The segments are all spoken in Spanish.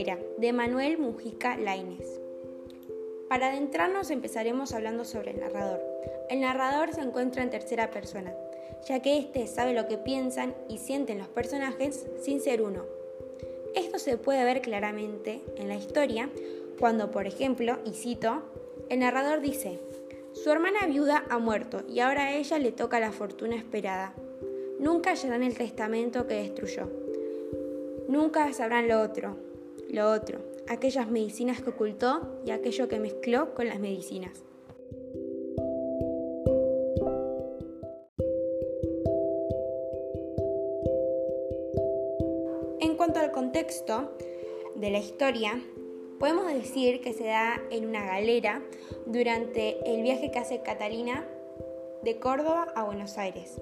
De Manuel Mujica Lainez. Para adentrarnos empezaremos hablando sobre el narrador. El narrador se encuentra en tercera persona, ya que éste sabe lo que piensan y sienten los personajes sin ser uno. Esto se puede ver claramente en la historia cuando, por ejemplo, y cito, el narrador dice, su hermana viuda ha muerto y ahora a ella le toca la fortuna esperada. Nunca hallarán el testamento que destruyó. Nunca sabrán lo otro, lo otro, aquellas medicinas que ocultó y aquello que mezcló con las medicinas. En cuanto al contexto de la historia, podemos decir que se da en una galera durante el viaje que hace Catalina de Córdoba a Buenos Aires.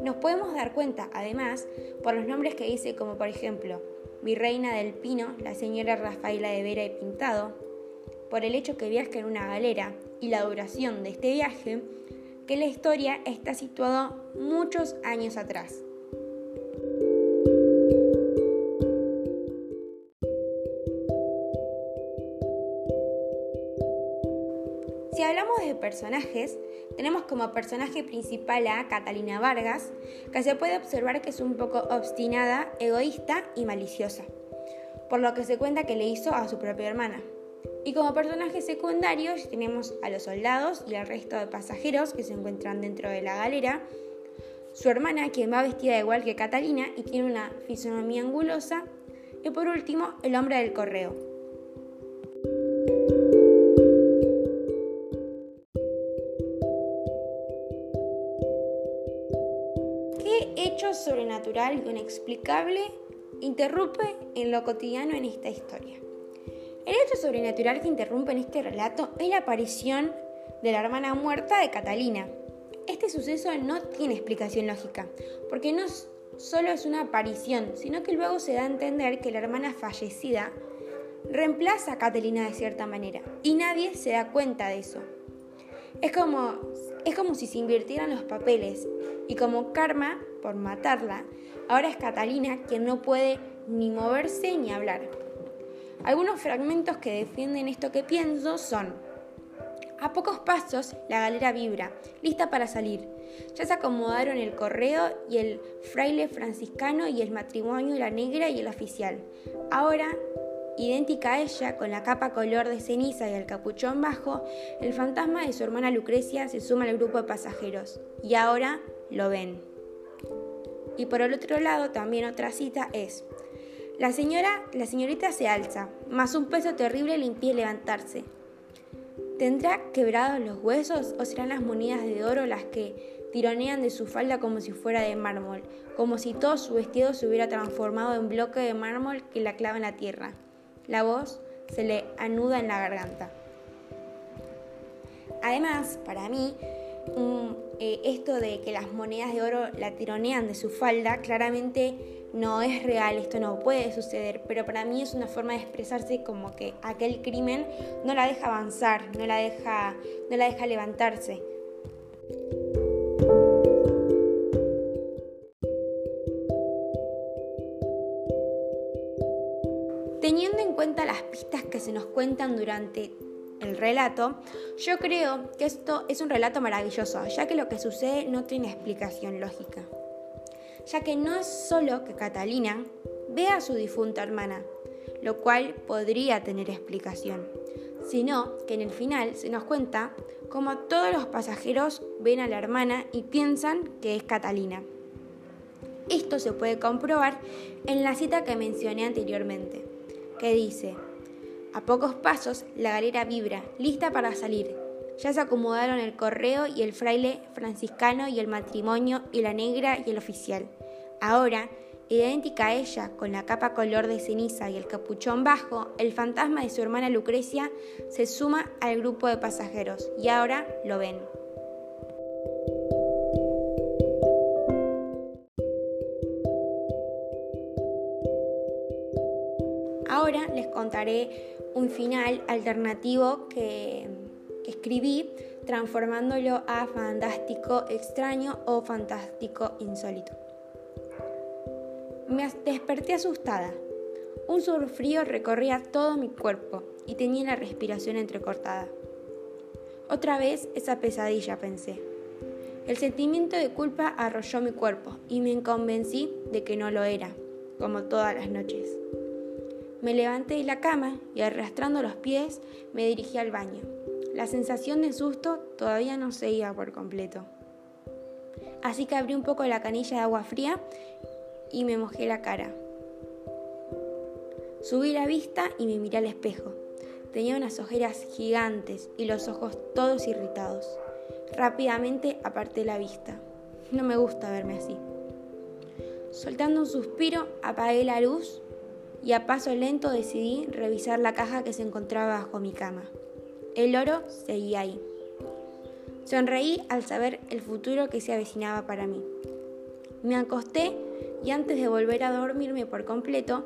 Nos podemos dar cuenta, además, por los nombres que dice, como por ejemplo, Virreina del Pino, la señora Rafaela de Vera y Pintado, por el hecho que viaja en una galera y la duración de este viaje, que la historia está situada muchos años atrás. Si hablamos de personajes, tenemos como personaje principal a Catalina Vargas, que se puede observar que es un poco obstinada, egoísta y maliciosa, por lo que se cuenta que le hizo a su propia hermana. Y como personajes secundarios tenemos a los soldados y al resto de pasajeros que se encuentran dentro de la galera, su hermana, quien va vestida igual que Catalina y tiene una fisonomía angulosa, y por último, el hombre del correo, hecho sobrenatural y inexplicable interrumpe en lo cotidiano en esta historia. El hecho sobrenatural que interrumpe en este relato es la aparición de la hermana muerta de Catalina. Este suceso no tiene explicación lógica, porque no solo es una aparición, sino que luego se da a entender que la hermana fallecida reemplaza a Catalina de cierta manera, y nadie se da cuenta de eso. Es como, es como si se invirtieran los papeles, y como karma por matarla, ahora es Catalina quien no puede ni moverse ni hablar. Algunos fragmentos que defienden esto que pienso son, a pocos pasos la galera vibra, lista para salir. Ya se acomodaron el correo y el fraile franciscano y el matrimonio, la negra y el oficial. Ahora, idéntica a ella, con la capa color de ceniza y el capuchón bajo, el fantasma de su hermana Lucrecia se suma al grupo de pasajeros. Y ahora lo ven. Y por el otro lado, también otra cita es, la señora, la señorita se alza, más un peso terrible le impide levantarse. ¿Tendrá quebrados los huesos o serán las monedas de oro las que tironean de su falda como si fuera de mármol, como si todo su vestido se hubiera transformado en bloque de mármol que la clava en la tierra? La voz se le anuda en la garganta. Además, para mí, eh, esto de que las monedas de oro la tironean de su falda, claramente no es real, esto no puede suceder, pero para mí es una forma de expresarse como que aquel crimen no la deja avanzar, no la deja, no la deja levantarse. Durante el relato, yo creo que esto es un relato maravilloso, ya que lo que sucede no tiene explicación lógica. Ya que no es solo que Catalina vea a su difunta hermana, lo cual podría tener explicación, sino que en el final se nos cuenta cómo todos los pasajeros ven a la hermana y piensan que es Catalina. Esto se puede comprobar en la cita que mencioné anteriormente, que dice, a pocos pasos, la galera vibra, lista para salir. Ya se acomodaron el correo y el fraile franciscano y el matrimonio y la negra y el oficial. Ahora, idéntica a ella, con la capa color de ceniza y el capuchón bajo, el fantasma de su hermana Lucrecia se suma al grupo de pasajeros y ahora lo ven. Contaré un final alternativo que, escribí transformándolo a fantástico extraño o fantástico insólito. Me desperté asustada. Un frío recorría todo mi cuerpo y tenía la respiración entrecortada. Otra vez esa pesadilla, pensé. El sentimiento de culpa arrolló mi cuerpo y me convencí de que no lo era, como todas las noches. Me levanté de la cama y arrastrando los pies me dirigí al baño. La sensación de susto todavía no se iba por completo. Así que abrí un poco la canilla de agua fría y me mojé la cara. Subí la vista y me miré al espejo. Tenía unas ojeras gigantes y los ojos todos irritados. Rápidamente aparté la vista. No me gusta verme así. Soltando un suspiro, apagué la luz y a paso lento decidí revisar la caja que se encontraba bajo mi cama. El oro seguía ahí. Sonreí al saber el futuro que se avecinaba para mí. Me acosté y antes de volver a dormirme por completo,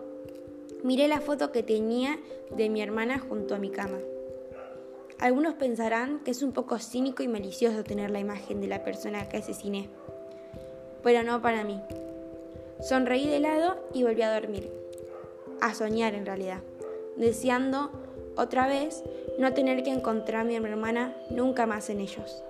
miré la foto que tenía de mi hermana junto a mi cama. Algunos pensarán que es un poco cínico y malicioso tener la imagen de la persona que asesiné, pero no para mí. Sonreí de lado y volví a dormir, a soñar en realidad, deseando otra vez no tener que encontrar a mi hermana nunca más en ellos.